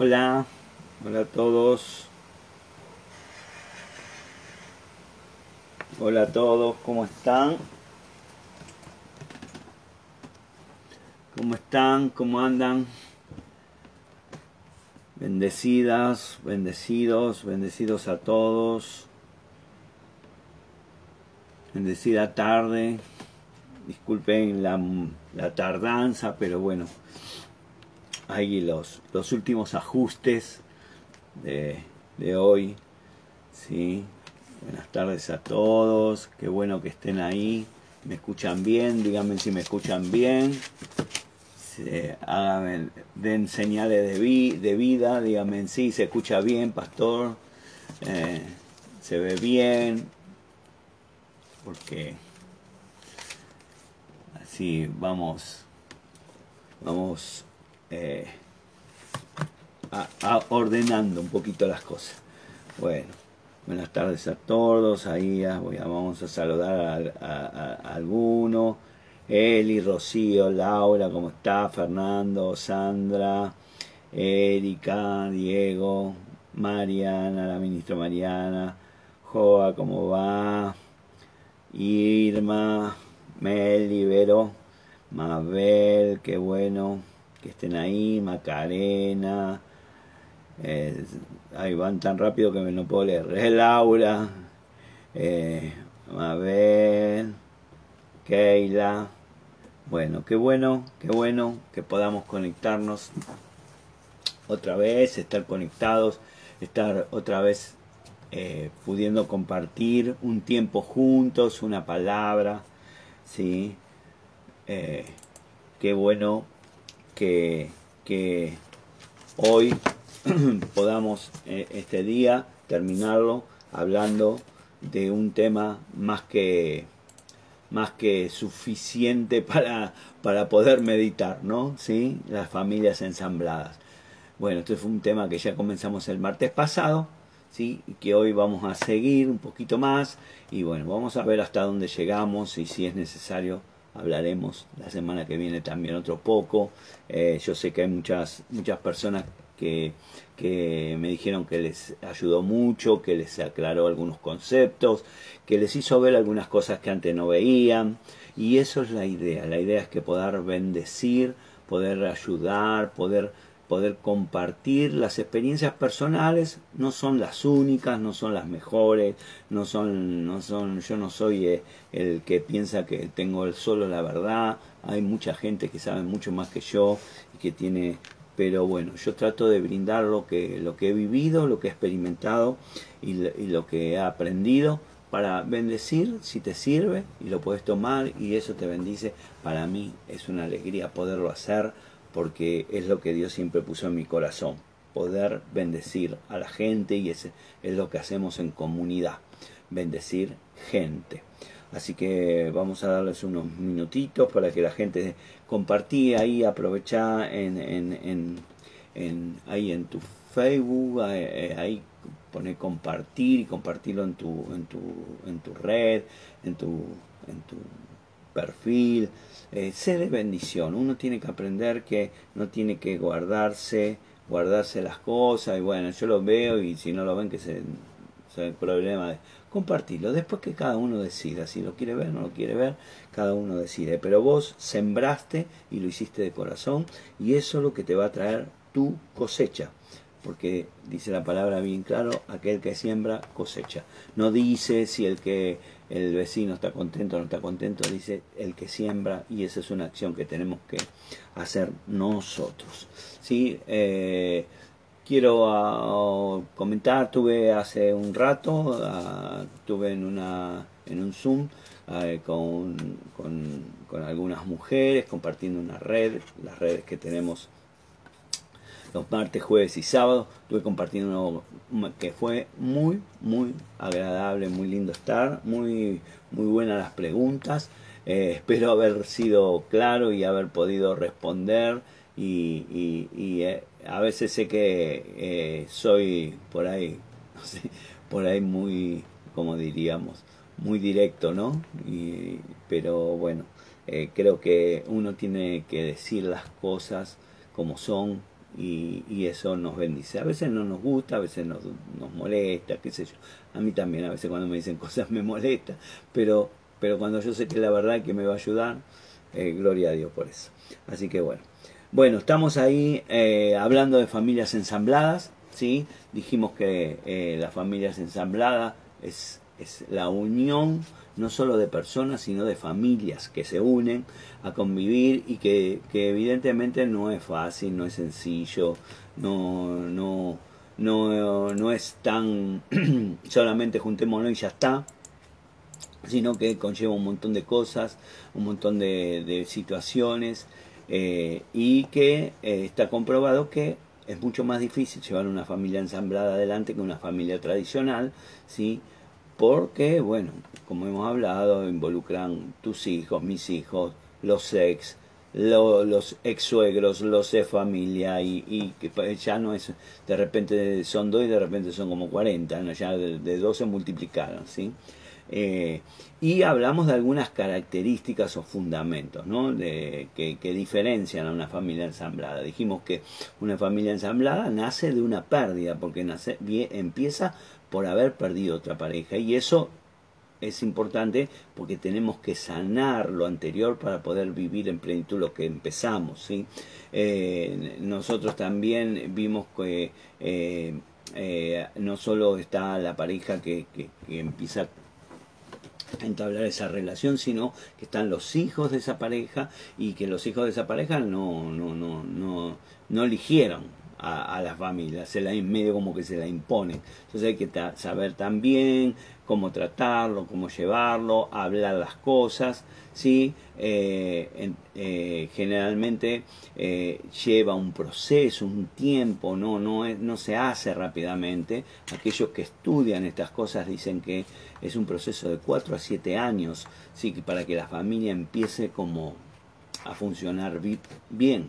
Hola, hola a todos. Hola a todos, ¿cómo están? ¿Cómo están? ¿Cómo andan? Bendecidas, bendecidos, bendecidos a todos. Bendecida tarde. Disculpen la, la tardanza, pero bueno, ahí los, los últimos ajustes de, de hoy. ¿sí? Buenas tardes a todos, qué bueno que estén ahí. ¿Me escuchan bien? Díganme si me escuchan bien háganme, den señales de, vi, de vida, díganme si se escucha bien, pastor, eh, se ve bien, porque así vamos, vamos eh, a, ordenando un poquito las cosas. Bueno, buenas tardes a todos, ahí vamos a saludar a, algunos. Eli, Rocío, Laura, ¿cómo está? Fernando, Sandra, Erika, Diego, Mariana, la ministra Mariana, Joa, ¿cómo va? Irma, Mel, Vero, Mabel, qué bueno que estén ahí, Macarena, eh, ahí van tan rápido que me no puedo leer, Laura, eh, Mabel, Keila, bueno, qué bueno, qué bueno que podamos conectarnos otra vez, estar conectados, estar otra vez eh, pudiendo compartir un tiempo juntos, una palabra, ¿sí? Eh, qué bueno que, hoy podamos eh, este día terminarlo hablando de un tema más que más que suficiente para, para poder meditar, ¿no? ¿Sí? Las familias ensambladas. Bueno, este fue un tema que ya comenzamos el martes pasado, ¿sí? Y que hoy vamos a seguir un poquito más y bueno, vamos a ver hasta dónde llegamos y si es necesario hablaremos la semana que viene también otro poco. Eh, yo sé que hay muchas, muchas personas que, que me dijeron que les ayudó mucho, que les aclaró algunos conceptos, que les hizo ver algunas cosas que antes no veían. Y eso es la idea. La idea es que poder bendecir, poder ayudar, poder poder compartir las experiencias personales no son las únicas no son las mejores no son no son yo no soy eh, el que piensa que tengo solo la verdad hay mucha gente que sabe mucho más que yo y que tiene pero bueno yo trato de brindar lo que lo que he vivido lo que he experimentado y, y lo que he aprendido para bendecir si te sirve y lo puedes tomar y eso te bendice. Para mí es una alegría poderlo hacer porque es lo que Dios siempre puso en mi corazón, poder bendecir a la gente y ese es lo que hacemos en comunidad, bendecir gente. Así que vamos a darles unos minutitos para que la gente compartía ahí, aprovechá en, en, en, ahí en tu Facebook, eh, ahí pone compartir y compartirlo en tu, en tu, en tu red, en tu, en tu perfil, eh, de bendición. Uno tiene que aprender que no tiene que guardarse, guardarse las cosas. Y bueno, yo lo veo y si no lo ven, que se, el problema de compartirlo. Después que cada uno decida, si lo quiere ver, no lo quiere ver, cada uno decide. Pero vos sembraste y lo hiciste de corazón y eso es lo que te va a traer tu cosecha porque dice la palabra bien claro, aquel que siembra cosecha. No dice si el que el vecino está contento no está contento, dice el que siembra y esa es una acción que tenemos que hacer nosotros. ¿sí? Eh, quiero ah, comentar, tuve hace un rato, uh, tuve en, una, en un Zoom eh, con, con, con algunas mujeres compartiendo una red, las redes que tenemos los martes, jueves y sábados. Estuve compartiendo que fue muy, muy agradable, muy lindo estar, muy, muy buenas las preguntas. Eh, espero haber sido claro y haber podido responder. Y, eh, a veces sé que eh, soy por ahí, no sé, por ahí muy, como diríamos, muy directo, ¿no? Y, pero bueno, creo que uno tiene que decir las cosas como son y, eso nos bendice. A veces no nos gusta, a veces nos, nos molesta, qué sé yo. A mí también, a veces cuando me dicen cosas me molesta, pero, pero cuando yo sé que la verdad que me va a ayudar, eh, gloria a Dios por eso. Así que bueno. Bueno, estamos ahí eh, hablando de familias ensambladas, ¿sí? Dijimos que eh, la familia ensamblada es, es la unión no solo de personas, sino de familias que se unen a convivir y que, que evidentemente no es fácil, no es sencillo, no, no, no, no es tan solamente juntémonos y ya está, sino que conlleva un montón de cosas, un montón de, situaciones eh, y que eh, está comprobado que es mucho más difícil llevar una familia ensamblada adelante que una familia tradicional, ¿sí? Porque, bueno, como hemos hablado, involucran tus hijos, mis hijos, los ex, los ex suegros, los ex familia, y, que ya no es, de repente son dos y de repente son como 40, ¿no? ya de, dos se multiplicaron, ¿sí? Eh, y hablamos de algunas características o fundamentos ¿no? de, que, que, diferencian a una familia ensamblada. Dijimos que una familia ensamblada nace de una pérdida, porque nace, empieza por haber perdido otra pareja. Y eso es importante porque tenemos que sanar lo anterior para poder vivir en plenitud lo que empezamos. ¿sí? Eh, nosotros también vimos que eh, eh, no solo está la pareja que, que, que empieza a entablar esa relación, sino que están los hijos de esa pareja y que los hijos de esa pareja no, no, no, no, no eligieron a, la familia, se la medio como que se la imponen. Entonces hay que saber también cómo tratarlo, cómo llevarlo, hablar las cosas, ¿sí? Eh, eh, generalmente eh, lleva un proceso, un tiempo, no, no, no se hace rápidamente. Aquellos que estudian estas cosas dicen que es un proceso de 4 a 7 años, ¿sí? para que la familia empiece como a funcionar bien.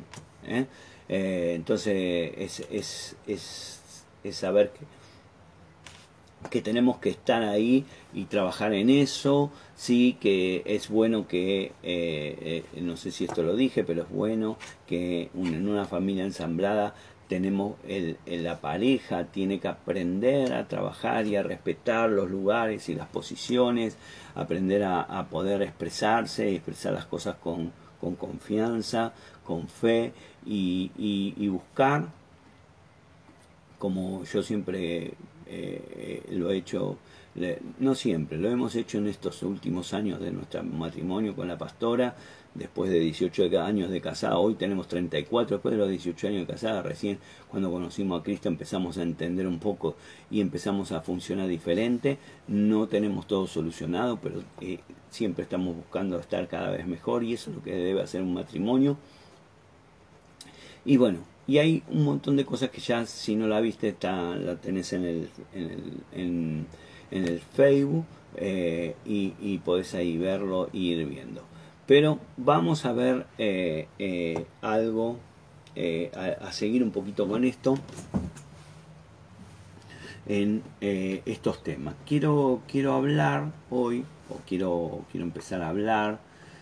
Entonces es, es, es, saber que, que, tenemos que estar ahí y trabajar en eso, sí, que es bueno que, eh, eh, no sé si esto lo dije, pero es bueno que en una familia ensamblada tenemos el, la pareja tiene que aprender a trabajar y a respetar los lugares y las posiciones, aprender a, a poder expresarse y expresar las cosas con, con confianza, con fe y, y, buscar, como yo siempre eh, lo he hecho, no siempre, lo hemos hecho en estos últimos años de nuestro matrimonio con la pastora, después de 18 años de casada, hoy tenemos 34, después de los 18 años de casada, recién cuando conocimos a Cristo empezamos a entender un poco y empezamos a funcionar diferente, no tenemos todo solucionado, pero eh, siempre estamos buscando estar cada vez mejor y eso es lo que debe hacer un matrimonio. Y bueno, y hay un montón de cosas que ya si no la viste está, la tenés en el, en el, en, el Facebook eh, y, podés ahí verlo y ir viendo. Pero vamos a ver eh, eh, algo, a, seguir un poquito con esto en estos temas. Quiero, quiero hablar hoy, o quiero, quiero empezar a hablar,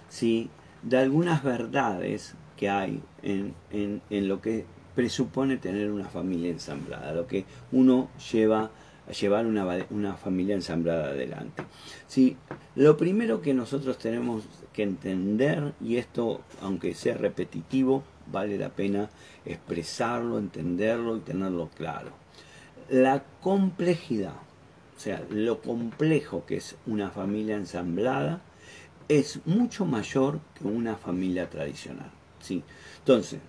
¿sí? de algunas verdades que hay en, en, lo que presupone tener una familia ensamblada, lo que uno lleva a llevar una, una familia ensamblada adelante. ¿Sí? Lo primero que nosotros tenemos que entender, y esto aunque sea repetitivo, vale la pena expresarlo, entenderlo y tenerlo claro. La complejidad, o sea, lo complejo que es una familia ensamblada, es mucho mayor que una familia tradicional. Entonces,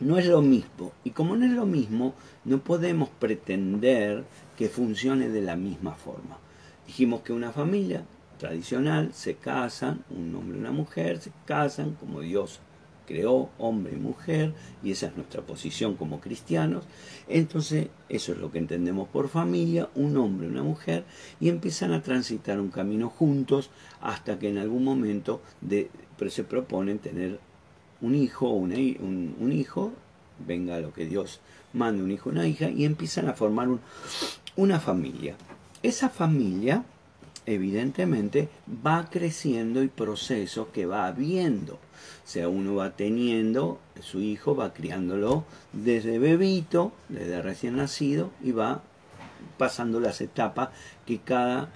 no es lo mismo. Y como no es lo mismo, no podemos pretender que funcione de la misma forma. Dijimos que una familia tradicional se casan, un hombre y una mujer se casan como Dios creó hombre y mujer, y esa es nuestra posición como cristianos. Entonces, eso es lo que entendemos por familia, un hombre una mujer, y empiezan a transitar un camino juntos hasta que en algún momento de, pero se proponen tener un hijo, un, un, hijo, venga lo que Dios mande, un hijo, una hija, y empiezan a formar una familia. Esa familia evidentemente va creciendo el proceso que va viendo. O sea, uno va teniendo, su hijo va criándolo desde bebito, desde recién nacido, y va pasando las etapas que cada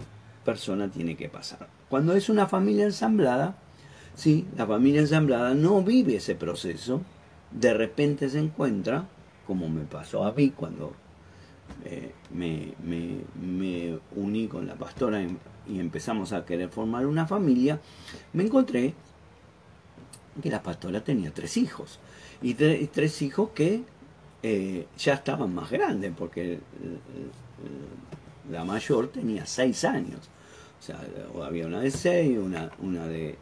persona tiene que pasar. Cuando es una familia ensamblada, sí, la familia ensamblada no vive ese proceso, de repente se encuentra, como me pasó a mí cuando eh, me, me, uní con la pastora y empezamos a querer formar una familia, me encontré que la pastora tenía tres hijos. Y tres hijos que eh, ya estaban más grandes, porque la mayor tenía seis años. O sea, había una de seis, una, una de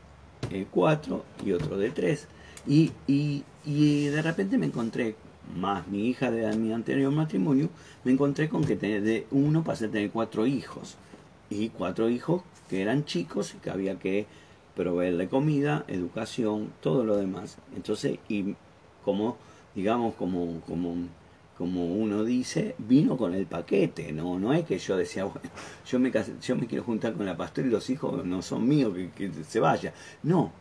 eh, cuatro y otro de tres. Y, y, y, de repente me encontré, más mi hija de mi anterior matrimonio, me encontré con que de uno pasé a tener cuatro hijos. Y cuatro hijos que eran chicos y que había que proveerle comida, educación, todo lo demás. Entonces, y como, digamos, como, como como uno dice, vino con el paquete, no, no es que yo decía, bueno, yo me, yo me quiero juntar con la pastora y los hijos no son míos, que, se vaya. No,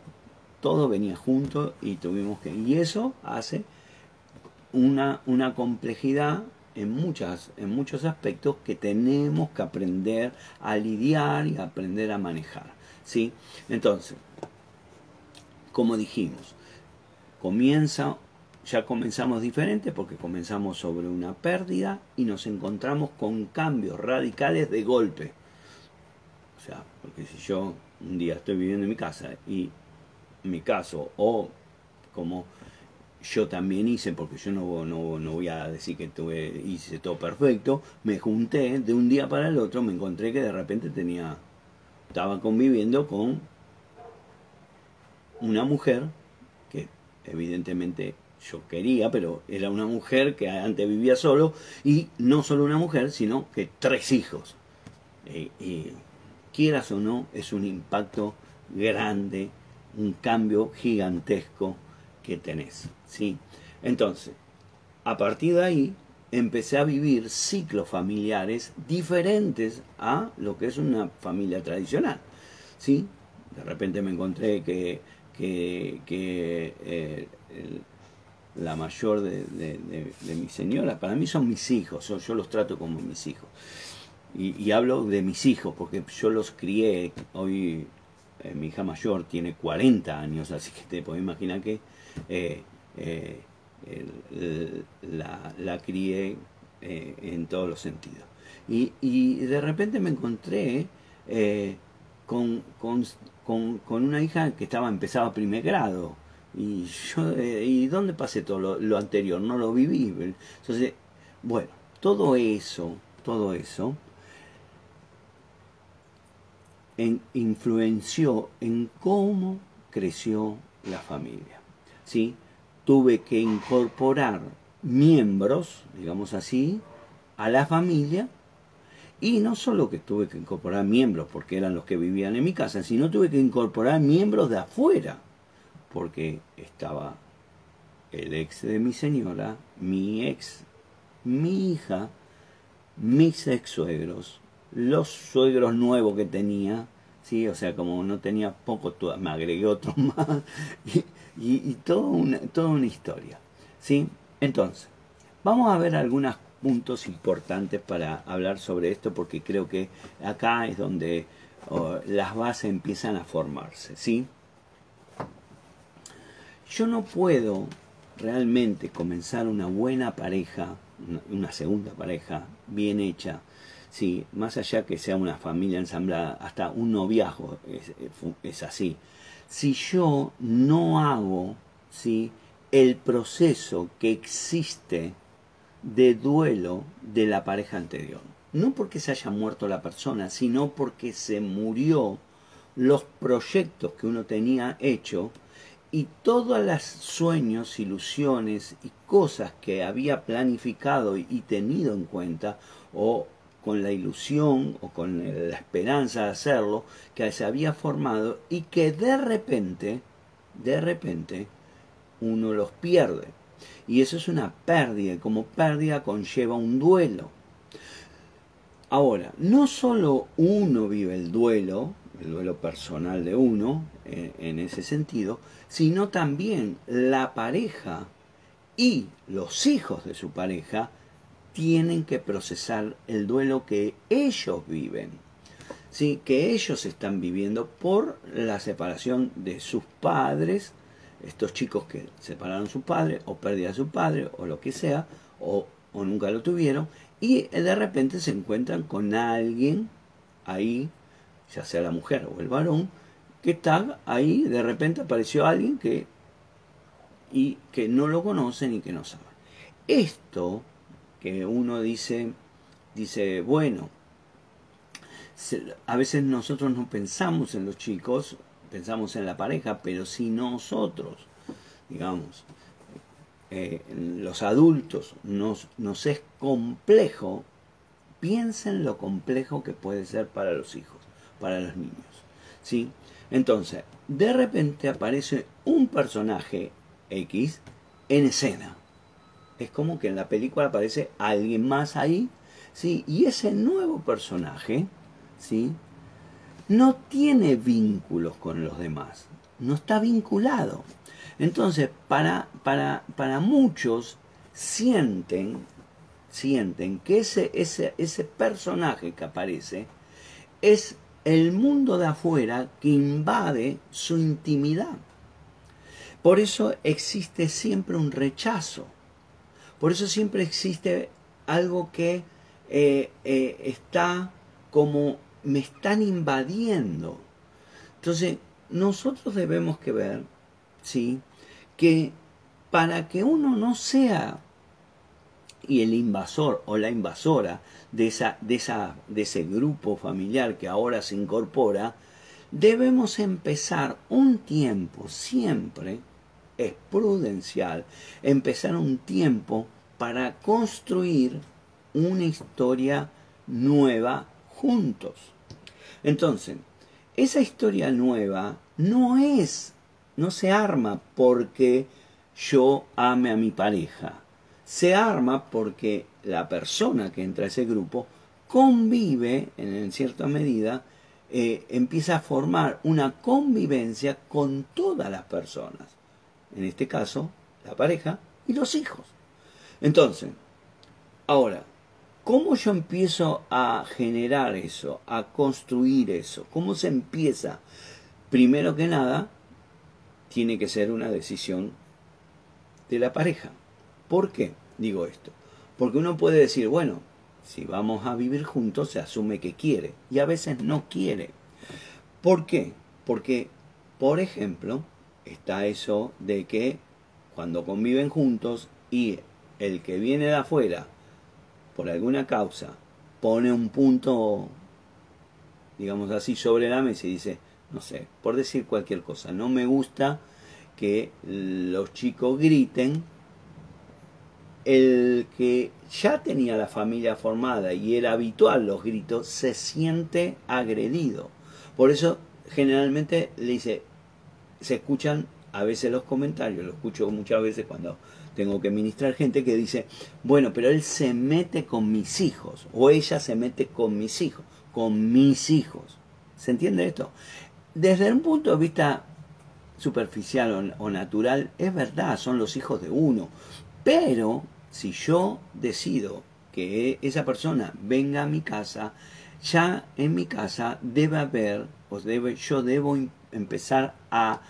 todo venía junto y tuvimos que, y eso hace una, una complejidad en, muchas, en muchos aspectos que tenemos que aprender a lidiar y aprender a manejar. ¿sí? Entonces, como dijimos, comienza ya comenzamos diferente porque comenzamos sobre una pérdida y nos encontramos con cambios radicales de golpe. O sea, porque si yo un día estoy viviendo en mi casa y mi caso, o como yo también hice, porque yo no, no, no voy a decir que tuve, hice todo perfecto, me junté de un día para el otro, me encontré que de repente tenía, estaba conviviendo con una mujer que evidentemente yo quería, pero era una mujer que antes vivía solo y no solo una mujer, sino que tres hijos. Y, quieras o no, es un impacto grande, un cambio gigantesco que tenés. ¿sí? Entonces, a partir de ahí, empecé a vivir ciclos familiares diferentes a lo que es una familia tradicional. ¿sí? De repente me encontré que, que, eh, la mayor de, de, mi señora, para mí son mis hijos, yo, los trato como mis hijos. Y, hablo de mis hijos porque yo los crié, hoy eh, mi hija mayor tiene 40 años, así que te puedes imaginar que eh, eh, la, crié en todos los sentidos. Y, de repente me encontré con, con, con, una hija que estaba empezaba primer grado y yo, eh, ¿y dónde pasé todo lo, anterior? No lo viví. Entonces, bueno, todo eso, todo eso en, influenció en cómo creció la familia. ¿Sí? Tuve que incorporar miembros, digamos así, a la familia y no solo que tuve que incorporar miembros porque eran los que vivían en mi casa, sino tuve que incorporar miembros de afuera porque estaba el ex de mi señora, mi ex, mi hija, mis ex suegros, los suegros nuevos que tenía, ¿sí? o sea, como no tenía poco, me agregué otro más, y, toda, una, una historia. ¿sí? Entonces, vamos a ver algunos puntos importantes para hablar sobre esto, porque creo que acá es donde las bases empiezan a formarse. ¿sí? Yo no puedo realmente comenzar una buena pareja, una, segunda pareja bien hecha, si más allá que sea una familia ensamblada, hasta un noviazgo es, así. Si yo no hago ¿sí? el proceso que existe de duelo de la pareja anterior, no porque se haya muerto la persona, sino porque se murió los proyectos que uno tenía hecho y todos los sueños, ilusiones y cosas que había planificado y tenido en cuenta, o con la ilusión o con la esperanza de hacerlo, que se había formado y que de repente, de repente, uno los pierde. Y eso es una pérdida, y como pérdida conlleva un duelo. Ahora, no solo uno vive el duelo, el duelo personal de uno, en, en ese sentido, sino también la pareja y los hijos de su pareja tienen que procesar el duelo que ellos viven, ¿sí? que ellos están viviendo por la separación de sus padres, estos chicos que separaron a su padre o perdieron a su padre o lo que sea, o, o nunca lo tuvieron, y de repente se encuentran con alguien ahí, ya sea la mujer o el varón, que está ahí, de repente apareció alguien que y que no lo conocen y que no saben. Esto que uno dice, dice, bueno, a veces nosotros no pensamos en los chicos, pensamos en la pareja, pero si nosotros, digamos, eh, los adultos nos, nos es complejo, piensen lo complejo que puede ser para los hijos, para los niños. ¿sí? Entonces, de repente aparece un personaje X en escena. Es como que en la película aparece alguien más ahí, ¿sí? Y ese nuevo personaje, ¿sí? No tiene vínculos con los demás, no está vinculado. Entonces, para, para, para muchos sienten, sienten que ese, ese, ese personaje que aparece es el mundo de afuera que invade su intimidad. Por eso existe siempre un rechazo. Por eso siempre existe algo que eh, eh, está como me están invadiendo. Entonces, nosotros debemos que ver, ¿sí? Que para que uno no sea y el invasor o la invasora de, esa, de, esa, de ese grupo familiar que ahora se incorpora, debemos empezar un tiempo siempre es prudencial empezar un tiempo para construir una historia nueva juntos. Entonces, esa historia nueva no es, no se arma porque yo ame a mi pareja. Se arma porque la persona que entra a ese grupo convive, en cierta medida, eh, empieza a formar una convivencia con todas las personas en este caso, la pareja y los hijos. Entonces, ahora, ¿cómo yo empiezo a generar eso, a construir eso? ¿Cómo se empieza? Primero que nada, tiene que ser una decisión de la pareja. ¿Por qué digo esto? Porque uno puede decir, bueno, si vamos a vivir juntos se asume que quiere y a veces no quiere. ¿Por qué? Porque, por ejemplo, está eso de que cuando conviven juntos y el que viene de afuera, por alguna causa, pone un punto, digamos así, sobre la mesa y dice, no sé, por decir cualquier cosa, no me gusta que los chicos griten, el que ya tenía la familia formada y era habitual los gritos, se siente agredido. Por eso generalmente le dice, se escuchan a veces los comentarios, lo escucho muchas veces cuando tengo que ministrar gente que dice, bueno, pero él se mete con mis hijos, o ella se mete con mis hijos, con mis hijos. ¿Se entiende esto? Desde un punto de vista superficial o, natural, es verdad, son los hijos de uno, pero si yo decido que esa persona venga a mi casa, ya en mi casa debe haber, o debe, yo debo empezar a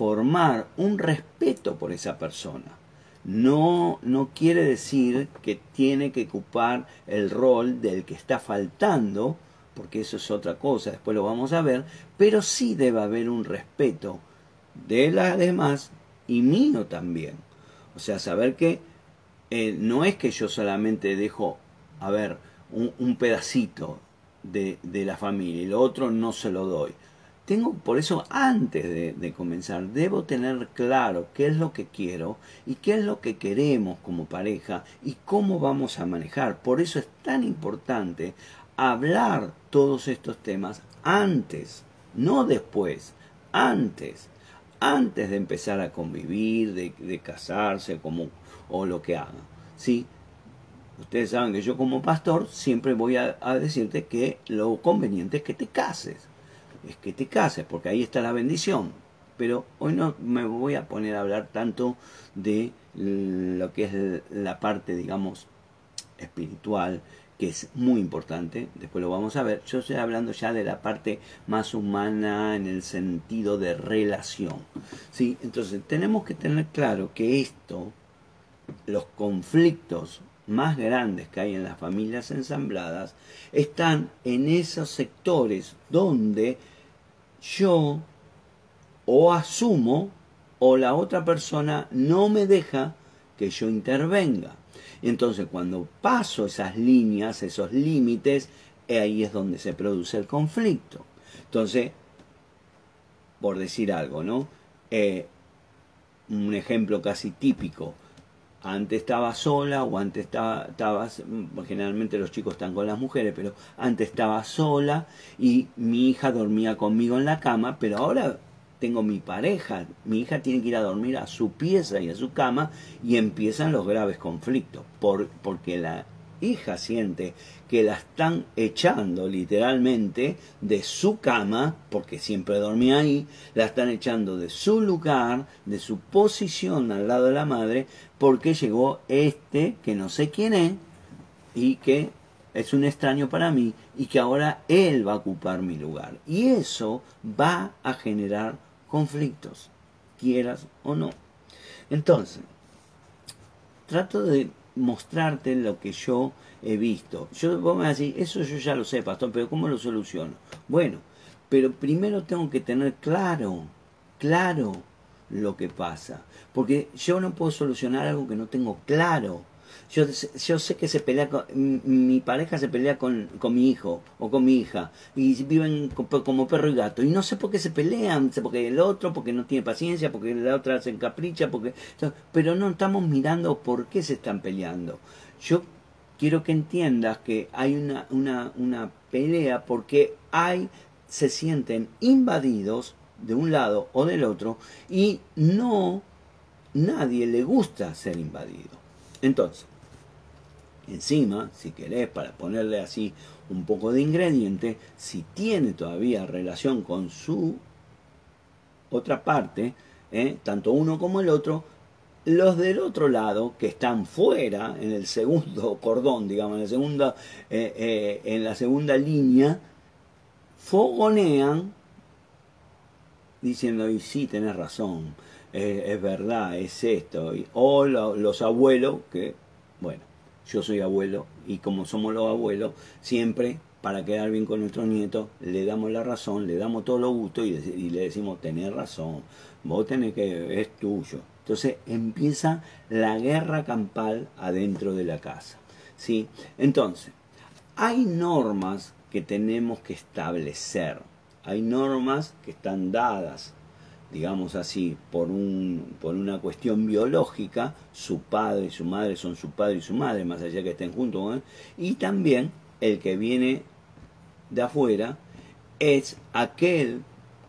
formar un respeto por esa persona. No, no quiere decir que tiene que ocupar el rol del que está faltando, porque eso es otra cosa, después lo vamos a ver, pero sí debe haber un respeto de las demás y mío también. O sea, saber que eh, no es que yo solamente dejo, a ver, un, pedacito de, de la familia y lo otro no se lo doy tengo, por eso, antes de, comenzar, debo tener claro qué es lo que quiero y qué es lo que queremos como pareja y cómo vamos a manejar. Por eso es tan importante hablar todos estos temas antes, no después, antes, antes de empezar a convivir, de, casarse como, o lo que hagan. ¿sí? Ustedes saben que yo como pastor siempre voy a, a decirte que lo conveniente es que te cases. Es que te cases, porque ahí está la bendición. Pero hoy no me voy a poner a hablar tanto de lo que es la parte, digamos, espiritual, que es muy importante, después lo vamos a ver. Yo estoy hablando ya de la parte más humana en el sentido de relación. ¿sí? Entonces, tenemos que tener claro que esto, los conflictos más grandes que hay en las familias ensambladas, están en esos sectores donde yo o asumo o la otra persona no me deja que yo intervenga. Entonces cuando paso esas líneas, esos límites, ahí es donde se produce el conflicto. Entonces, por decir algo, ¿no? Eh, un ejemplo casi típico. Antes estaba sola o antes estaba, estabas, mm, generalmente los chicos están con las mujeres, pero antes estaba sola y mi hija dormía conmigo en la cama, pero ahora tengo mi pareja, mi hija tiene que ir a dormir a su pieza y a su cama y empiezan los graves conflictos, por, porque la hija siente que la están echando literalmente de su cama, porque siempre dormía ahí, la están echando de su lugar, de su posición al lado de la madre, porque llegó este que no sé quién es y que es un extraño para mí y que ahora él va a ocupar mi lugar. Y eso va a generar conflictos, quieras o no. Entonces, trato de mostrarte lo que yo he visto. Yo vos me decir, eso yo ya lo sé, pastor, pero ¿cómo lo soluciono? Bueno, pero primero tengo que tener claro, claro lo que pasa. Porque yo no puedo solucionar algo que no tengo claro. Yo, yo sé que se pelea con, mi pareja se pelea con, con, mi hijo o con mi hija y viven como perro y gato y no sé por qué se pelean, porque el otro, porque no tiene paciencia, porque la otra se encapricha, porque pero no estamos mirando por qué se están peleando. Yo quiero que entiendas que hay una, una, una pelea porque hay se sienten invadidos de un lado o del otro y no nadie le gusta ser invadido. Entonces, Encima, si querés, para ponerle así un poco de ingrediente, si tiene todavía relación con su otra parte, ¿eh? tanto uno como el otro, los del otro lado, que están fuera, en el segundo cordón, digamos, en, el segundo, eh, eh, en la segunda línea, fogonean diciendo, y sí, tenés razón, es verdad, es esto. o los abuelos que, bueno, yo soy abuelo y como somos los abuelos, siempre para quedar bien con nuestros nietos, le damos la razón, le damos todo lo gusto y, le decimos, tenés razón, vos tenés que, es tuyo. Entonces empieza la guerra campal adentro de la casa. ¿sí? Entonces, hay normas que tenemos que establecer, hay normas que están dadas digamos así, por, un, por una cuestión biológica, su padre y su madre son su padre y su madre, más allá que estén juntos, y también el que viene de afuera es aquel,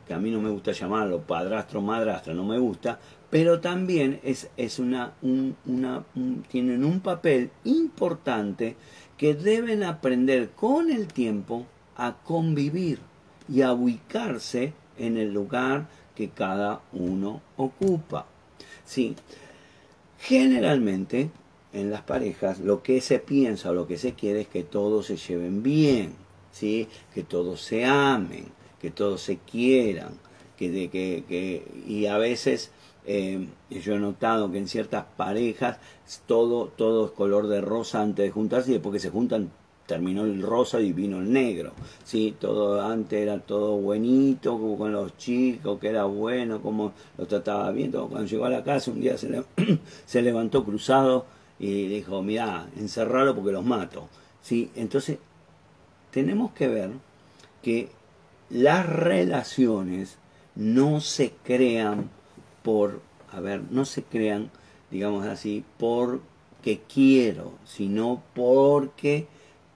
que a mí no me gusta llamarlo padrastro, madrastra, no me gusta, pero también es, es una, una tienen un papel importante que deben aprender con el tiempo a convivir y a ubicarse en el lugar que cada uno ocupa. ¿sí? Generalmente en las parejas lo que se piensa o lo que se quiere es que todos se lleven bien, ¿sí? que todos se amen, que todos se quieran, que, de, que, que y a veces eh, yo he notado que en ciertas parejas todo, todo es color de rosa antes de juntarse y después que se juntan terminó el rosa y vino el negro. ¿sí? Todo antes era todo buenito, con los chicos, que era bueno, como lo trataba bien. Cuando llegó a la casa un día se, levantó cruzado y dijo, mira, encerralo porque los mato. ¿sí? Entonces, tenemos que ver que las relaciones no se crean por, a ver, no se crean, digamos así, porque quiero, sino porque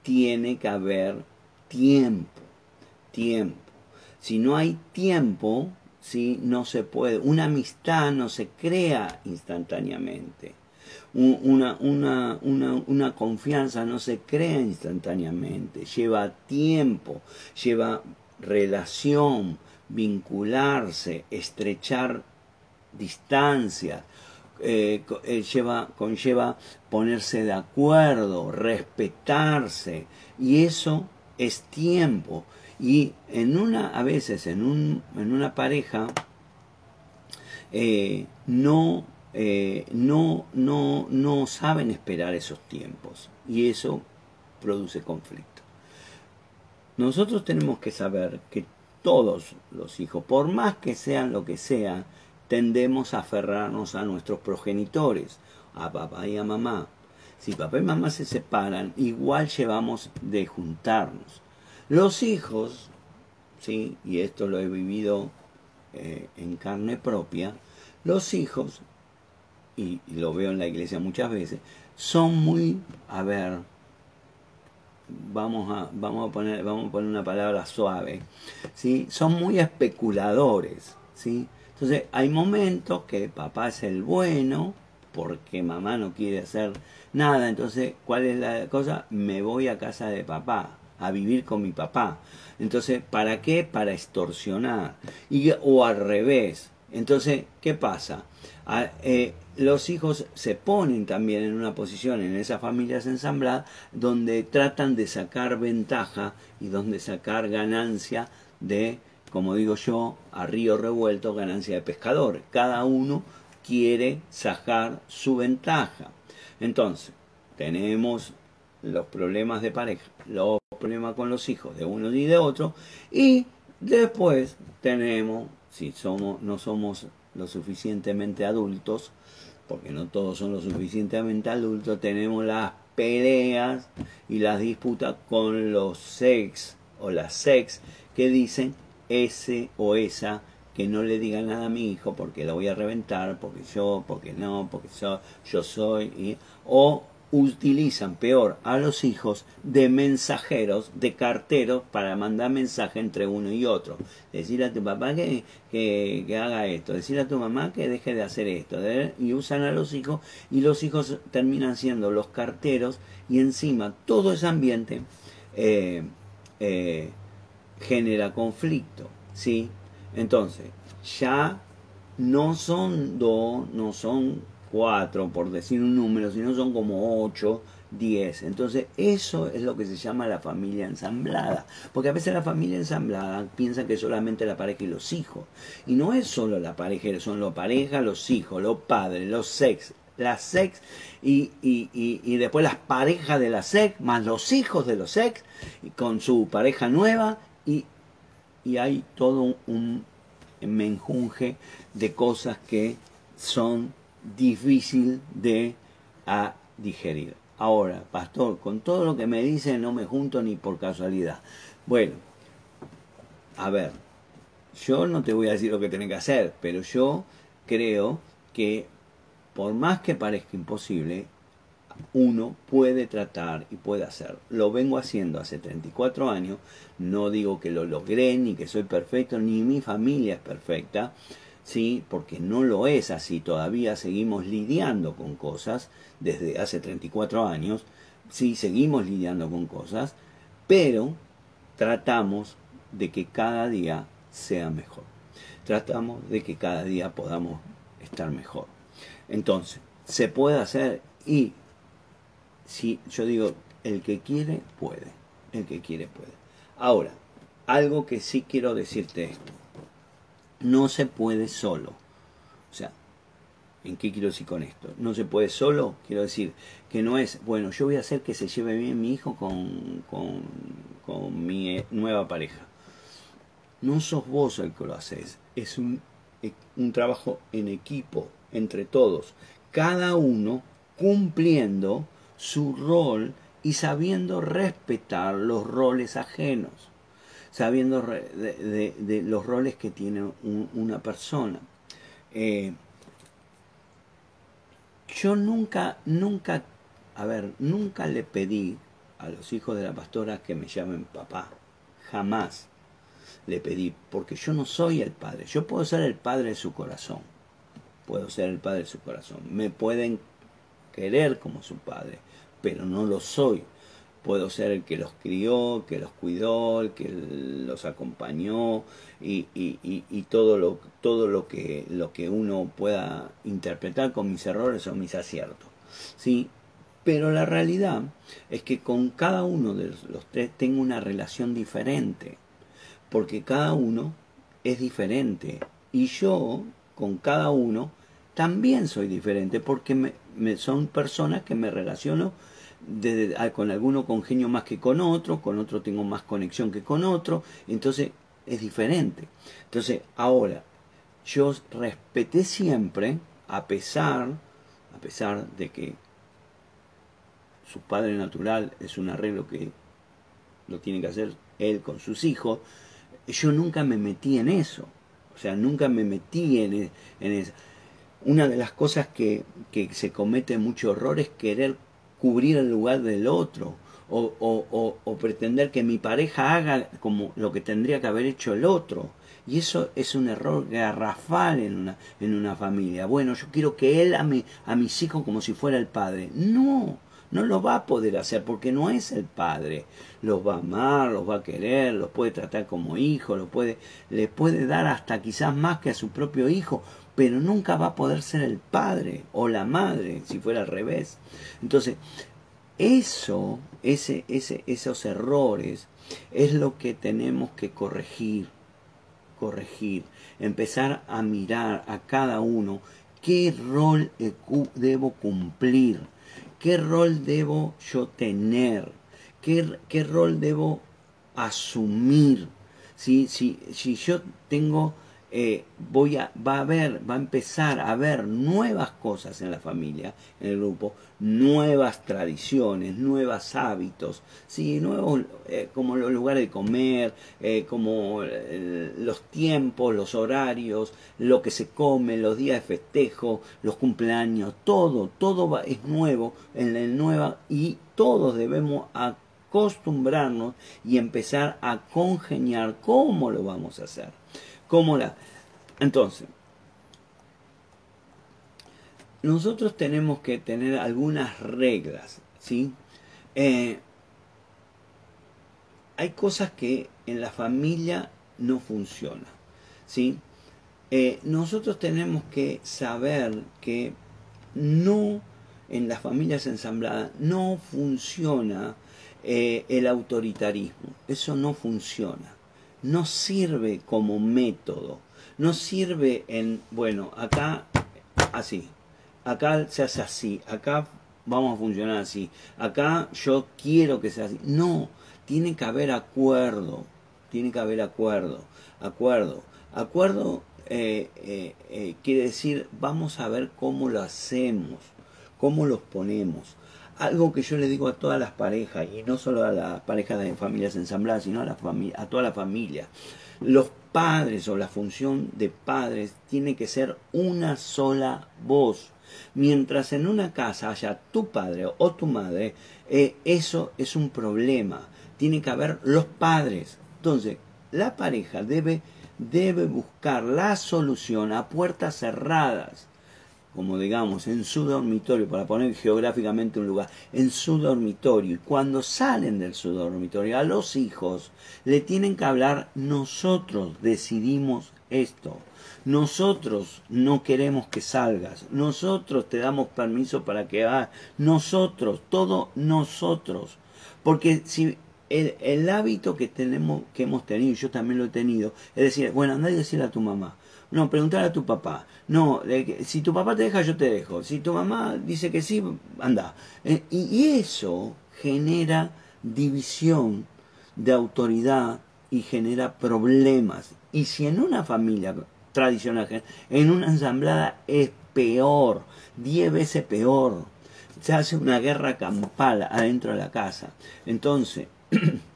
tiene que haber tiempo, tiempo. Si no hay tiempo, ¿sí? no se puede. Una amistad no se crea instantáneamente. Una, una, una, una confianza no se crea instantáneamente, lleva tiempo, lleva relación, vincularse, estrechar distancia, eh, eh, lleva, conlleva ponerse de acuerdo, respetarse, y eso es tiempo. Y en una, a veces en, un, en una pareja, eh, no, no, no, no saben esperar esos tiempos. Y eso produce conflicto. Nosotros tenemos que saber que todos los hijos, por más que sean lo que sean, tendemos a aferrarnos a nuestros progenitores, a papá y a mamá. Si papá y mamá se separan, igual llevamos de juntarnos. Los hijos, ¿sí? y esto lo he vivido eh, en carne propia, los hijos, y, lo veo en la iglesia muchas veces, son muy, a ver, vamos a, vamos a, poner, vamos a poner una palabra suave, ¿sí? son muy especuladores. ¿sí? Entonces hay momentos que papá es el bueno porque mamá no quiere hacer nada. Entonces, ¿cuál es la cosa? Me voy a casa de papá, a vivir con mi papá. Entonces, ¿para qué? Para extorsionar. Y, o al revés. Entonces, ¿qué pasa? Eh, los hijos se ponen también en una posición en esas familias ensambladas donde tratan de sacar ventaja y donde sacar ganancia de como digo yo, a río revuelto, ganancia de pescadores. Cada uno quiere sacar su ventaja. Entonces, tenemos los problemas de pareja, los problemas con los hijos de uno y de otro, y después tenemos, si somos, no somos lo suficientemente adultos, porque no todos son lo suficientemente adultos, tenemos las peleas y las disputas con los sex o las sex que dicen ese o esa que no le diga nada a mi hijo porque lo voy a reventar, porque yo, porque no, porque yo, yo soy, y, o utilizan peor a los hijos de mensajeros, de carteros para mandar mensaje entre uno y otro. Decir a tu papá que, que, haga esto, decir a tu mamá que deje de hacer esto, y usan a los hijos y los hijos terminan siendo los carteros y encima todo ese ambiente eh, eh, genera conflicto, ¿sí? Entonces, ya no son dos, no son cuatro, por decir un número, sino son como ocho, diez. Entonces, eso es lo que se llama la familia ensamblada. Porque a veces la familia ensamblada piensa que solamente la pareja y los hijos. Y no es solo la pareja, son la pareja, los hijos, los padres, los sex, la sex y, y, y, después las parejas de la sex, más los hijos de los sex, con su pareja nueva y, y hay todo un menjunje de cosas que son difícil de a digerir. Ahora, pastor, con todo lo que me dice no me junto ni por casualidad. Bueno, a ver, yo no te voy a decir lo que tenés que hacer, pero yo creo que por más que parezca imposible, uno puede tratar y puede hacer. Lo vengo haciendo hace 34 años, no digo que lo logré, ni que soy perfecto, ni mi familia es perfecta, ¿sí? porque no lo es así, todavía seguimos lidiando con cosas desde hace 34 años, sí, seguimos lidiando con cosas, pero tratamos de que cada día sea mejor. Tratamos de que cada día podamos estar mejor. Entonces, se puede hacer y si yo digo, el que quiere, puede. El que quiere, puede. Ahora, algo que sí quiero decirte esto. No se puede solo. O sea, ¿en qué quiero decir con esto? No se puede solo, quiero decir que no es, bueno, yo voy a hacer que se lleve bien mi hijo con, con, con mi nueva pareja. No sos vos el que lo haces, es un, un trabajo en equipo, entre todos. Cada uno cumpliendo su rol y sabiendo respetar los roles ajenos, sabiendo de, los roles que tiene una persona. Eh, yo nunca, nunca, a ver, nunca le pedí a los hijos de la pastora que me llamen papá, jamás le pedí, porque yo no soy el padre, yo puedo ser el padre de su corazón, puedo ser el padre de su corazón, me pueden querer como su padre, pero no lo soy. Puedo ser el que los crió, que los cuidó, el que los acompañó y, y, y, todo, lo, todo lo, que, lo que uno pueda interpretar con mis errores o mis aciertos. ¿sí? Pero la realidad es que con cada uno de los tres tengo una relación diferente, porque cada uno es diferente y yo con cada uno también soy diferente, porque me, son personas que me relaciono con alguno congenio más que con otro, con otro tengo más conexión que con otro, entonces es diferente. Entonces, ahora, yo respeté siempre, a pesar, a pesar de que su padre natural es un arreglo que lo tiene que hacer él con sus hijos, yo nunca me metí en eso. O sea, nunca me metí en, e, eso. Una de las cosas que, que se comete mucho error es querer cubrir el lugar del otro. O, o, o, pretender que mi pareja haga como lo que tendría que haber hecho el otro. Y eso es un error garrafal en una, en una familia. Bueno, yo quiero que él ame a mis hijos como si fuera el padre. No, no lo va a poder hacer porque no es el padre. Los va a amar, los va a querer, los puede tratar como hijo, los puede, le puede dar hasta quizás más que a su propio hijo, pero nunca va a poder ser el padre o la madre si fuera al revés. Entonces, eso, ese, ese, esos errores, es lo que tenemos que corregir, corregir, empezar a mirar a cada uno qué rol debo cumplir ¿Qué rol debo yo tener? ¿Qué, qué rol debo asumir? Si, si, si yo tengo, eh, voy a, va a haber, va a empezar a haber nuevas cosas en la familia, en el grupo, nuevas tradiciones, nuevos hábitos, ¿sí? nuevos, eh, como los lugares de comer, eh, como eh, los tiempos, los horarios, lo que se come, los días de festejo, los cumpleaños, todo, todo es nuevo en el nueva y todos debemos acostumbrarnos y empezar a congeniar cómo lo vamos a hacer. Cómo la... Entonces, nosotros tenemos que tener algunas reglas, ¿sí? Eh, hay cosas que en la familia no funcionan, ¿sí? Eh, nosotros tenemos que saber que no en las familias ensambladas no funciona eh, el autoritarismo, eso no funciona, no sirve como método, no sirve en, bueno, acá así, acá se hace así, acá vamos a funcionar así, acá yo quiero que sea así. No, tiene que haber acuerdo, tiene que haber acuerdo, acuerdo. Acuerdo eh, eh, eh, quiere decir, vamos a ver cómo lo hacemos, cómo los ponemos. Algo que yo le digo a todas las parejas, y no solo a las parejas de familias ensambladas, sino a, la a toda la familia. Los padres o la función de padres tiene que ser una sola voz Mientras en una casa haya tu padre o tu madre, eh, eso es un problema. Tiene que haber los padres. Entonces, la pareja debe, debe buscar la solución a puertas cerradas como digamos, en su dormitorio, para poner geográficamente un lugar, en su dormitorio. Y cuando salen del su dormitorio, a los hijos le tienen que hablar, nosotros decidimos esto. Nosotros no queremos que salgas. Nosotros te damos permiso para que hagas. Nosotros, todo nosotros. Porque si el, el, hábito que tenemos, que hemos tenido, yo también lo he tenido, es decir, bueno, anda y decirle a tu mamá. No, preguntar a tu papá. No, si tu papá te deja, yo te dejo. Si tu mamá dice que sí, anda. Eh, y eso genera división de autoridad y genera problemas. Y si en una familia tradicional, en una ensamblada es peor, diez veces peor. Se hace una guerra campal adentro de la casa. Entonces,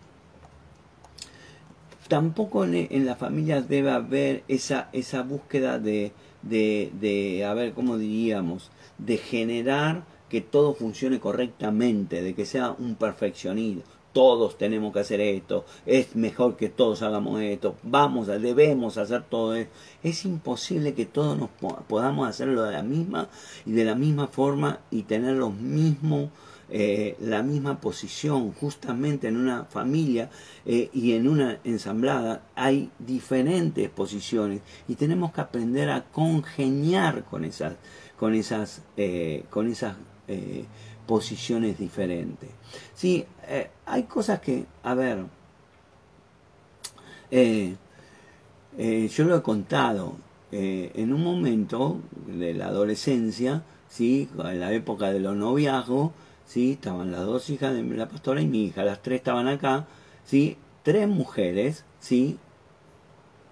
tampoco en, la familia debe haber esa, esa búsqueda de, de, de, a ver, ¿cómo diríamos? De generar que todo funcione correctamente, de que sea un perfeccionismo. todos tenemos que hacer esto, es mejor que todos hagamos esto, vamos, debemos hacer todo esto. Es imposible que todos nos podamos hacerlo de la misma y de la misma forma y tener los mismos eh, la misma posición justamente en una familia eh, y en una ensamblada hay diferentes posiciones y tenemos que aprender a congeniar con esas con esas eh, con esas posiciones diferentes. Sí hay cosas que a ver yo lo he contado en un momento de la adolescencia sí en la época de los noviazgos ¿sí? Estaban las dos hijas de la pastora y mi hija, las tres estaban acá, ¿sí? Tres mujeres, ¿sí?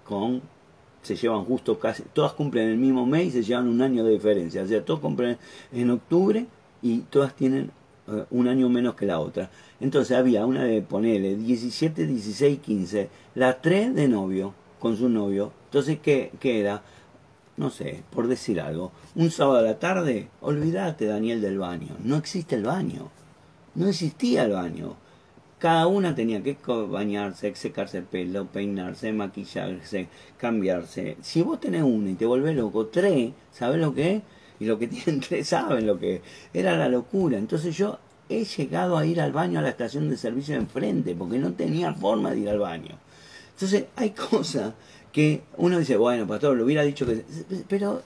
Con, se llevan justo casi, todas cumplen el mismo mes y se llevan un año de diferencia, o sea, todos cumplen en octubre y todas tienen eh, un año menos que la otra. Entonces había una de ponerle 17, 16, 15, las tres de novio, con su novio. Entonces, ¿qué, qué era? No sé, por decir algo, un sábado a la tarde, olvídate, Daniel, del baño. No existe el baño. No existía el baño. Cada una tenía que bañarse, secarse el pelo, peinarse, maquillarse, cambiarse. Si vos tenés uno y te volvés loco, tres, ¿sabes lo que es? Y lo que tienen tres saben lo que es. Era la locura. Entonces yo he llegado a ir al baño a la estación de servicio de enfrente porque no tenía forma de ir al baño. Entonces hay cosas que uno dice, bueno, pastor, lo hubiera dicho que... Pero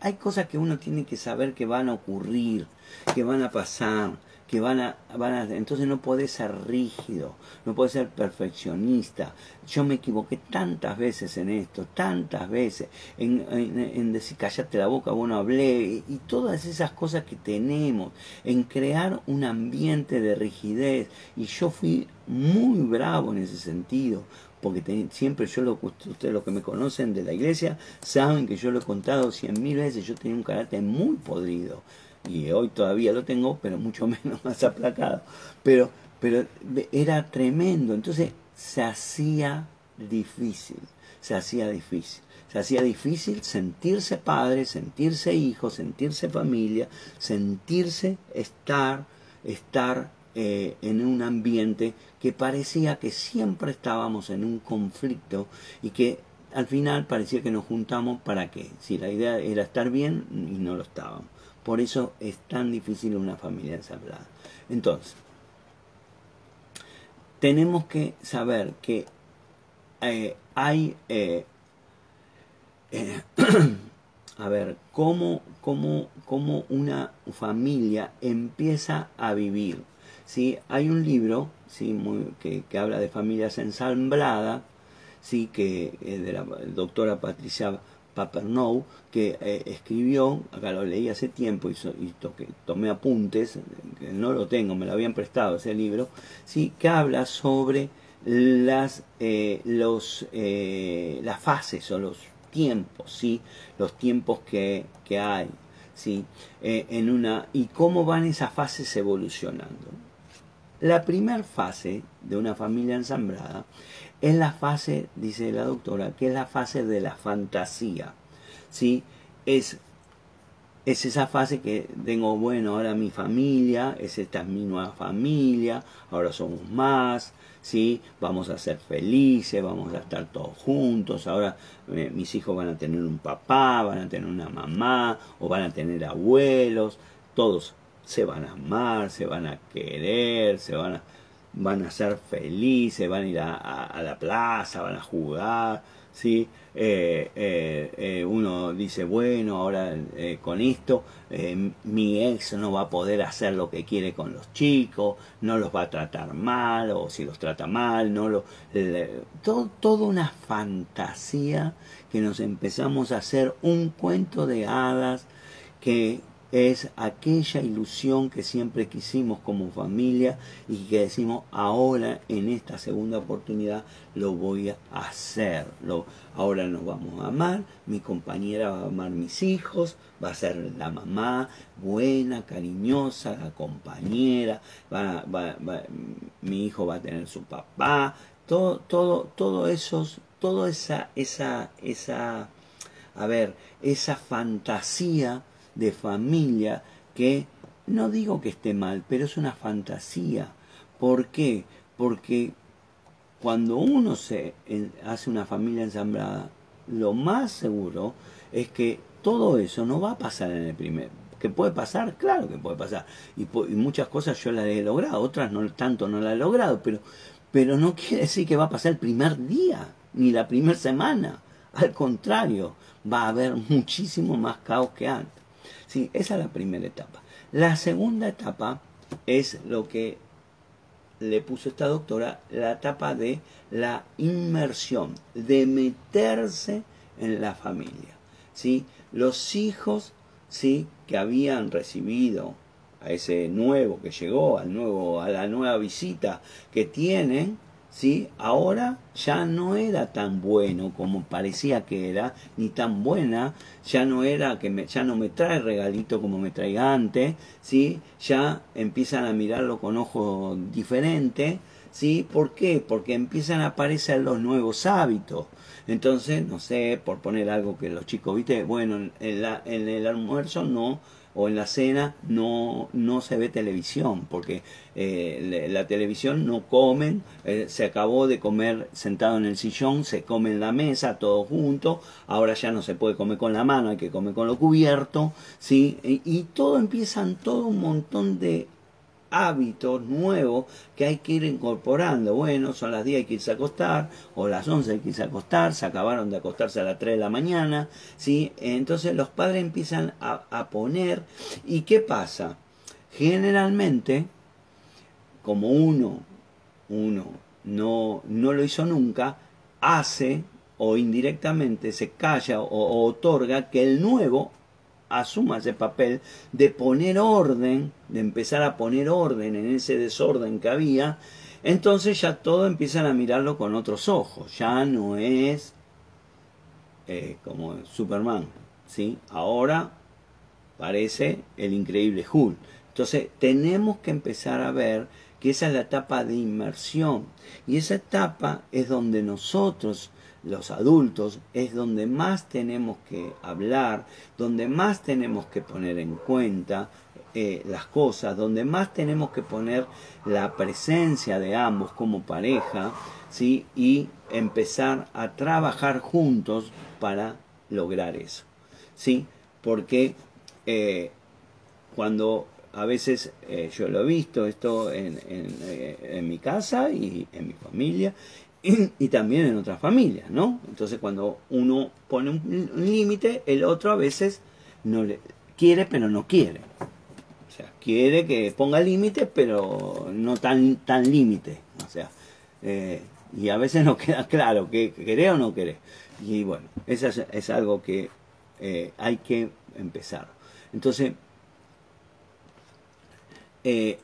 hay cosas que uno tiene que saber que van a ocurrir, que van a pasar, que van a, van a... Entonces no puede ser rígido, no puede ser perfeccionista. Yo me equivoqué tantas veces en esto, tantas veces, en, en, decir, callate la boca, bueno, hablé, y todas esas cosas que tenemos, en crear un ambiente de rigidez. Y yo fui muy bravo en ese sentido, porque siempre yo lo ustedes los que me conocen de la iglesia saben que yo lo he contado cien mil veces, yo tenía un carácter muy podrido y hoy todavía lo tengo, pero mucho menos más aplacado. Pero, pero era tremendo, entonces se hacía difícil, se hacía difícil. Se hacía difícil sentirse padre, sentirse hijo, sentirse familia, sentirse estar, estar eh, en un ambiente que parecía que siempre estábamos en un conflicto y que al final parecía que nos juntamos para qué, si la idea era estar bien y no lo estábamos. Por eso es tan difícil una familia ensamblada. Entonces, tenemos que saber que eh, hay, eh, a ver, cómo, cómo, cómo una familia empieza a vivir ¿sí? Hay un libro ¿sí? que, habla de familias ensambladas, ¿sí? que de la doctora Patricia Papernow, que eh, escribió, acá lo leí hace tiempo y, tomé apuntes, no lo tengo, me lo habían prestado ese libro, ¿sí? que habla sobre las, eh, los, eh, las fases o los tiempos, ¿sí? los tiempos que, que hay. ¿sí? en una, y cómo van esas fases evolucionando. La primera fase de una familia ensamblada es la fase, dice la doctora, que es la fase de la fantasía. ¿sí? Es, es esa fase que tengo, bueno, ahora mi familia, es esta mi nueva familia, ahora somos más, ¿sí? vamos a ser felices, vamos a estar todos juntos, ahora eh, mis hijos van a tener un papá, van a tener una mamá, o van a tener abuelos, todos se van a amar, se van a querer, se van a, van a ser felices, van a ir a, la plaza, van a jugar, ¿sí? Eh, eh, eh, uno dice, bueno, ahora con esto mi ex no va a poder hacer lo que quiere con los chicos, no los va a tratar mal, o si los trata mal, no lo... todo, toda una fantasía que nos empezamos a hacer un cuento de hadas que es aquella ilusión que siempre quisimos como familia y que decimos ahora en esta segunda oportunidad lo voy a hacer. ahora nos vamos a amar, mi compañera va a amar mis hijos, va a ser la mamá buena, cariñosa, la compañera, mi hijo va a tener su papá, todo, todo, todo esos, toda esa, esa, esa, a ver, esa fantasía de familia que no digo que esté mal, pero es una fantasía. ¿Por qué? Porque cuando uno se hace una familia ensamblada, lo más seguro es que todo eso no va a pasar en el primer. ¿Que puede pasar? Claro que puede pasar. Y, muchas cosas yo las he logrado, otras no tanto no las he logrado, pero, pero no quiere decir que va a pasar el primer día, ni la primera semana. Al contrario, va a haber muchísimo más caos que antes. Sí, esa es la primera etapa. La segunda etapa es lo que le puso esta doctora, la etapa de la inmersión, de meterse en la familia. ¿sí? Los hijos ¿sí? que habían recibido a ese nuevo que llegó, al nuevo, a la nueva visita que tienen, ¿sí? ahora ya no era tan bueno como parecía que era, ni tan buena, ya no era que me, ya no me trae regalito como me traía antes, ¿sí? ya empiezan a mirarlo con ojos diferentes, ¿sí? ¿por qué? Porque empiezan a aparecer los nuevos hábitos. Entonces, no sé, por poner algo que los chicos, viste, bueno, en, la, en el almuerzo no o en la cena no, no se ve televisión, porque eh, la televisión no comen, eh, se acabó de comer sentado en el sillón, se come en la mesa, todos juntos, ahora ya no se puede comer con la mano, hay que comer con lo cubierto, ¿sí? y, y todo empiezan todo un montón de hábitos nuevos que hay que ir incorporando. Bueno, son las 10 hay que irse a acostar, o las 11 hay que irse a acostar, se acabaron de acostarse a las 3 de la mañana, ¿sí? Entonces los padres empiezan a, a poner, ¿y qué pasa? Generalmente, como uno, uno no, no lo hizo nunca, hace o indirectamente se calla o, o otorga que el nuevo asuma ese papel de poner orden, de empezar a poner orden en ese desorden que había, entonces ya todo empiezan a mirarlo con otros ojos, ya no es eh, como Superman, ¿sí? Ahora parece el increíble Hulk. Entonces tenemos que empezar a ver que esa es la etapa de inmersión y esa etapa es donde nosotros los adultos es donde más tenemos que hablar, donde más tenemos que poner en cuenta eh, las cosas, donde más tenemos que poner la presencia de ambos como pareja, ¿sí? y empezar a trabajar juntos para lograr eso. ¿sí? Porque eh, cuando a veces eh, yo lo he visto esto en, en, en, mi casa y en mi familia y, también en otras familias, ¿no? Entonces cuando uno pone un, límite, el otro a veces no le quiere pero no quiere. O sea, quiere que ponga límite pero no tan, tan límite. O sea, eh, y a veces no queda claro que quiere o no quiere. Y bueno, eso es, algo que eh, hay que empezar. Entonces, eh,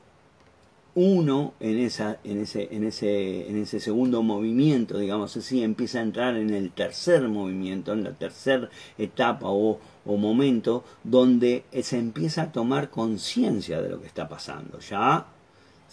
uno en, esa, en, ese, en, ese, en ese segundo movimiento, digamos así, empieza a entrar en el tercer movimiento, en la tercera etapa o, momento, donde se empieza a tomar conciencia de lo que está pasando. Ya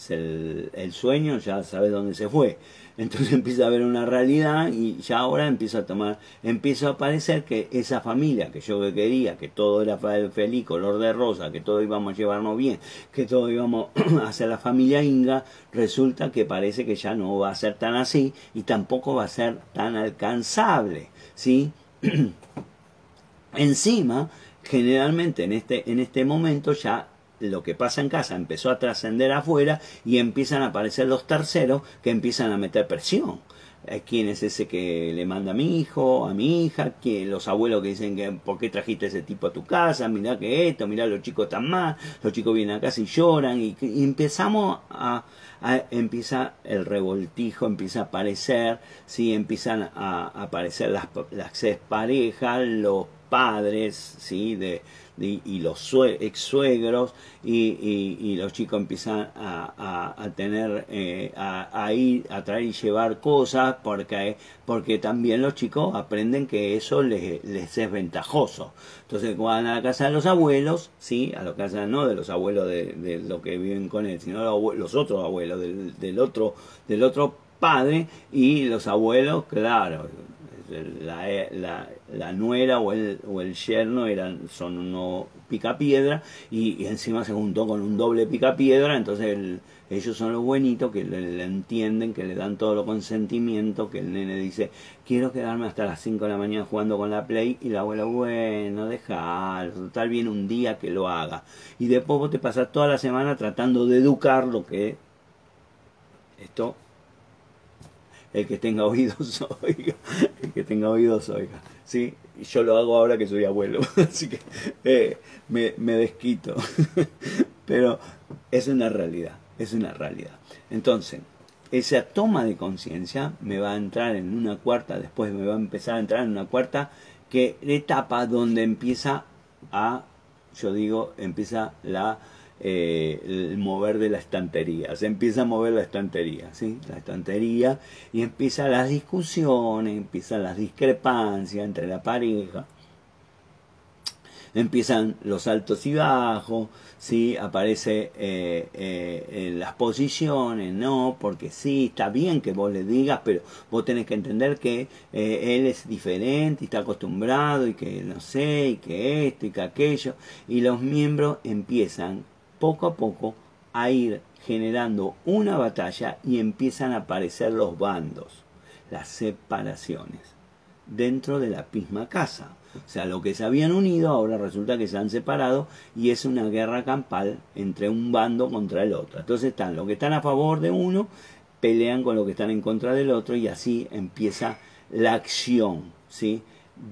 el, el, sueño, ya sabes dónde se fue. Entonces empieza a ver una realidad y ya ahora empieza a tomar, empieza a aparecer que esa familia que yo quería, que todo era feliz, color de rosa, que todo íbamos a llevarnos bien, que todo íbamos a hacer la familia Inga, resulta que parece que ya no va a ser tan así y tampoco va a ser tan alcanzable, ¿sí? Encima, generalmente en este, en este momento ya lo que pasa en casa empezó a trascender afuera y empiezan a aparecer los terceros que empiezan a meter presión. Eh, ¿Quién es ese que le manda a mi hijo, a mi hija? que los abuelos que dicen que ¿por qué trajiste ese tipo a tu casa? Mirá que esto, mirá los chicos están mal, los chicos vienen a casa y lloran y, empezamos a, empieza el revoltijo, empieza a aparecer, ¿sí? empiezan a, aparecer las, las parejas, los padres, ¿sí? de, y, los ex suegros y, y, los chicos empiezan a, a, tener eh, a, ir a traer y llevar cosas porque porque también los chicos aprenden que eso les, les es ventajoso. Entonces van a la casa de los abuelos sí a la casa no de los abuelos de, de lo que viven con él sino los, otros abuelos del, del otro del otro padre y los abuelos claro la, la, la nuera o el, o el yerno eran, son uno picapiedra y, y encima se juntó con un doble picapiedra, entonces el, Ellos son los buenitos que le, entienden, que le dan todo lo consentimiento, que el nene dice, quiero quedarme hasta las 5 de la mañana jugando con la Play, y la abuela, bueno, déjalo, total bien un día que lo haga. Y después vos te pasás toda la semana tratando de educar lo que esto el que tenga oídos oiga, el que tenga oídos oiga. ¿sí? Yo lo hago ahora que soy abuelo, así que eh, me, me desquito. Pero es una realidad, es una realidad. Entonces, esa toma de conciencia me va a entrar en una cuarta, después me va a empezar a entrar en una cuarta que etapa donde empieza a, yo digo, empieza la eh, el mover de la estantería. Se empieza a mover la estantería, ¿sí? La estantería y empiezan las discusiones, empiezan las discrepancias entre la pareja. Empiezan los altos y bajos, ¿sí? Aparece eh, eh, las posiciones, ¿no? Porque sí, está bien que vos le digas, pero vos tenés que entender que él es diferente y está acostumbrado y que no sé, y que esto y que aquello. Y los miembros empiezan poco a poco a ir generando una batalla y empiezan a aparecer los bandos, las separaciones, dentro de la misma casa. O sea, lo que se habían unido ahora resulta que se han separado y es una guerra campal entre un bando contra el otro. Entonces están los que están a favor de uno, pelean con los que están en contra del otro y así empieza la acción. ¿sí?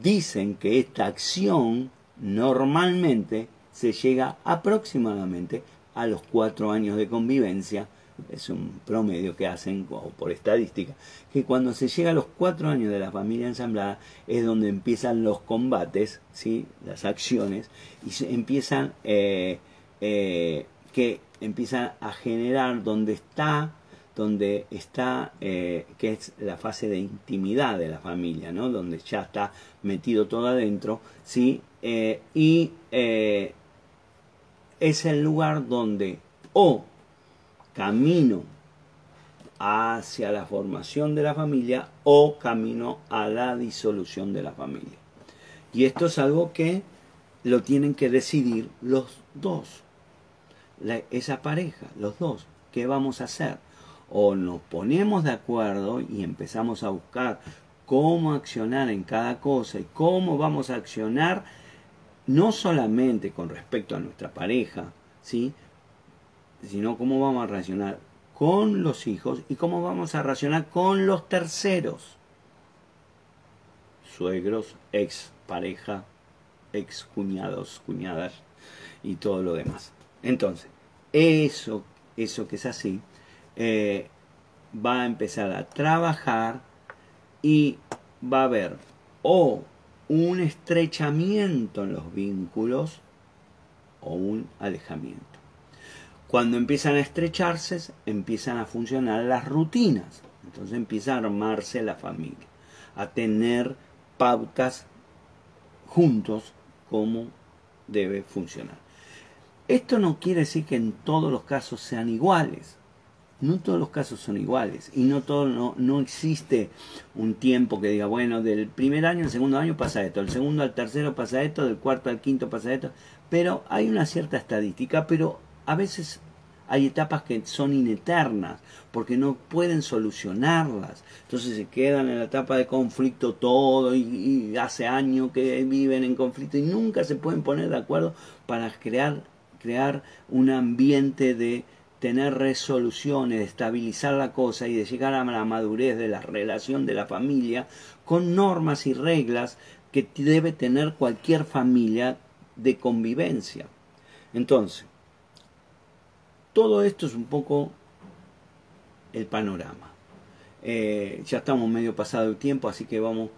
Dicen que esta acción normalmente se llega aproximadamente a los cuatro años de convivencia, es un promedio que hacen por estadística, que cuando se llega a los cuatro años de la familia ensamblada es donde empiezan los combates, ¿sí? las acciones, y empiezan eh, eh, que empiezan a generar donde está donde está, eh, que es la fase de intimidad de la familia, ¿no? donde ya está metido todo adentro, ¿sí? y es el lugar donde o camino hacia la formación de la familia o camino a la disolución de la familia. Y esto es algo que lo tienen que decidir los dos, esa pareja, los dos. ¿Qué vamos a hacer? O nos ponemos de acuerdo y empezamos a buscar cómo accionar en cada cosa y cómo vamos a accionar no solamente con respecto a nuestra pareja, ¿sí? sino cómo vamos a relacionar con los hijos y cómo vamos a relacionar con los terceros, suegros, ex pareja, ex cuñados, cuñadas y todo lo demás. Entonces, eso, eso que es así, eh, va a empezar a trabajar y va a haber o un estrechamiento en los vínculos o un alejamiento. Cuando empiezan a estrecharse, empiezan a funcionar las rutinas. Entonces empieza a armarse la familia, a tener pautas juntos cómo debe funcionar. Esto no quiere decir que en todos los casos sean iguales no todos los casos son iguales y no todo no, no existe un tiempo que diga bueno del primer año al segundo año pasa esto del segundo al tercero pasa esto del cuarto al quinto pasa esto. Pero hay una cierta estadística pero a veces hay etapas que son ineternas porque no pueden solucionarlas. Entonces se quedan en la etapa de conflicto todo y, y hace años que viven en conflicto y nunca se pueden poner de acuerdo para crear crear un ambiente de tener resoluciones, de estabilizar la cosa y de llegar a la madurez de la relación de la familia con normas y reglas que debe tener cualquier familia de convivencia. Entonces, todo esto es un poco el panorama. Eh, ya estamos medio pasado el tiempo, así que vamos,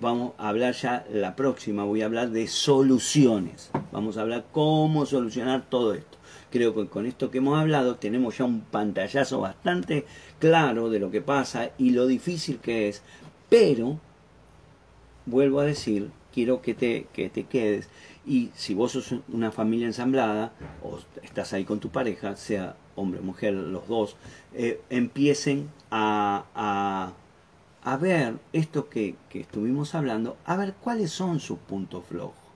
vamos a hablar ya la próxima. Voy a hablar de soluciones. Vamos a hablar cómo solucionar todo esto. Creo que con esto que hemos hablado tenemos ya un pantallazo bastante claro de lo que pasa y lo difícil que es. Pero, vuelvo a decir, quiero que te, que te quedes y si vos sos una familia ensamblada o estás ahí con tu pareja, sea hombre o mujer, los dos, eh, empiecen a, a, a, ver esto que, que estuvimos hablando, a ver cuáles son sus puntos flojos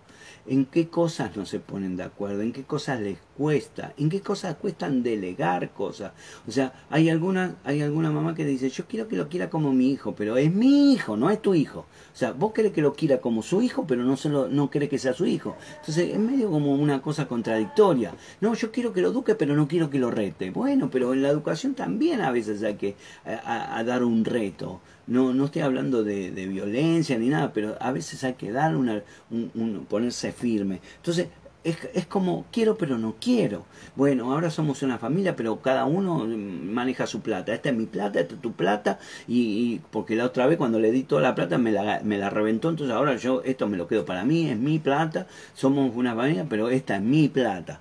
en qué cosas no se ponen de acuerdo, en qué cosas les cuesta, en qué cosas cuestan delegar cosas. O sea, hay alguna, hay alguna mamá que dice, yo quiero que lo quiera como mi hijo, pero es mi hijo, no es tu hijo. O sea, vos querés que lo quiera como su hijo, pero no solo no querés que sea su hijo. Entonces, es medio como una cosa contradictoria. No, yo quiero que lo eduque, pero no quiero que lo rete. Bueno, pero en la educación también a veces hay que a, dar un reto. No, no estoy hablando de, violencia ni nada, pero a veces hay que dar una, un, ponerse firme. Entonces, es, es, como quiero pero no quiero. Bueno, ahora somos una familia, pero cada uno maneja su plata. Esta es mi plata, esta es tu plata. Y, porque la otra vez cuando le di toda la plata me la, me la reventó, entonces ahora yo esto me lo quedo para mí, es mi plata. Somos una familia, pero esta es mi plata.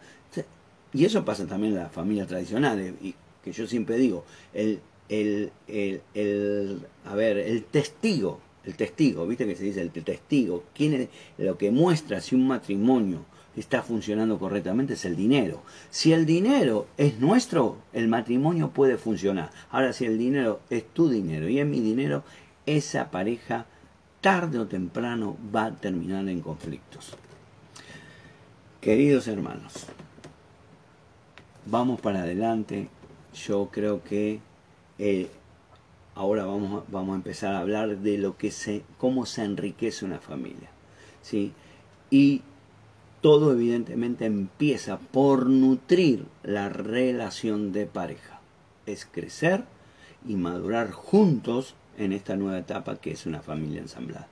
Y eso pasa también en las familias tradicionales. Y que yo siempre digo, el, el, el, el, a ver, el testigo, el testigo, viste que se dice el testigo, quién lo que muestra si un matrimonio está funcionando correctamente es el dinero. Si el dinero es nuestro, el matrimonio puede funcionar. Ahora, si el dinero es tu dinero y es mi dinero, esa pareja tarde o temprano va a terminar en conflictos. Queridos hermanos, vamos para adelante. Yo creo que eh, ahora vamos, vamos a empezar a hablar de lo que se, cómo se enriquece una familia. ¿sí? Y todo evidentemente empieza por nutrir la relación de pareja. Es crecer y madurar juntos en esta nueva etapa que es una familia ensamblada.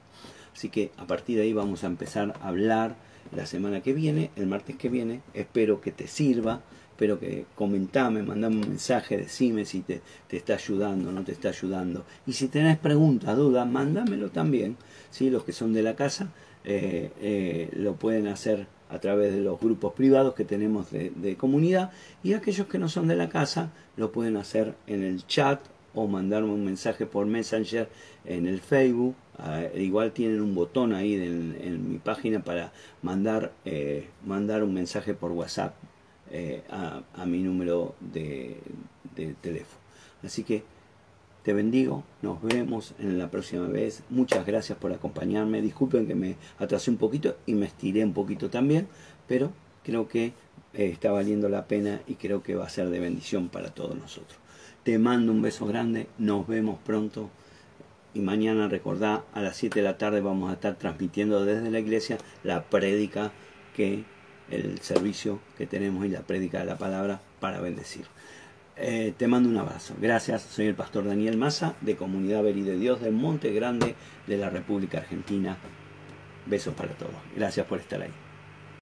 Así que a partir de ahí vamos a empezar a hablar la semana que viene, el martes que viene. Espero que te sirva, espero que comentame, mandame un mensaje, decime si te, te está ayudando, no te está ayudando. Y si tenés preguntas, dudas, mándamelo también. ¿sí? Los que son de la casa eh, eh, lo pueden hacer a través de los grupos privados que tenemos de, comunidad y aquellos que no son de la casa lo pueden hacer en el chat o mandarme un mensaje por Messenger en el Facebook. Ah, igual tienen un botón ahí en, mi página para mandar, eh, mandar un mensaje por WhatsApp eh, a, mi número de, de teléfono. Así que te bendigo, nos vemos en la próxima vez. Muchas gracias por acompañarme. Disculpen que me atrasé un poquito y me estiré un poquito también, pero creo que eh, está valiendo la pena y creo que va a ser de bendición para todos nosotros. Te mando un beso grande, nos vemos pronto y mañana recordá a las 7 de la tarde vamos a estar transmitiendo desde la iglesia la prédica que el servicio que tenemos y la prédica de la palabra para bendecir. Eh, te mando un abrazo. Gracias. Soy el pastor Daniel Maza de Comunidad Veri de Dios de Monte Grande de la República Argentina. Besos para todos. Gracias por estar ahí.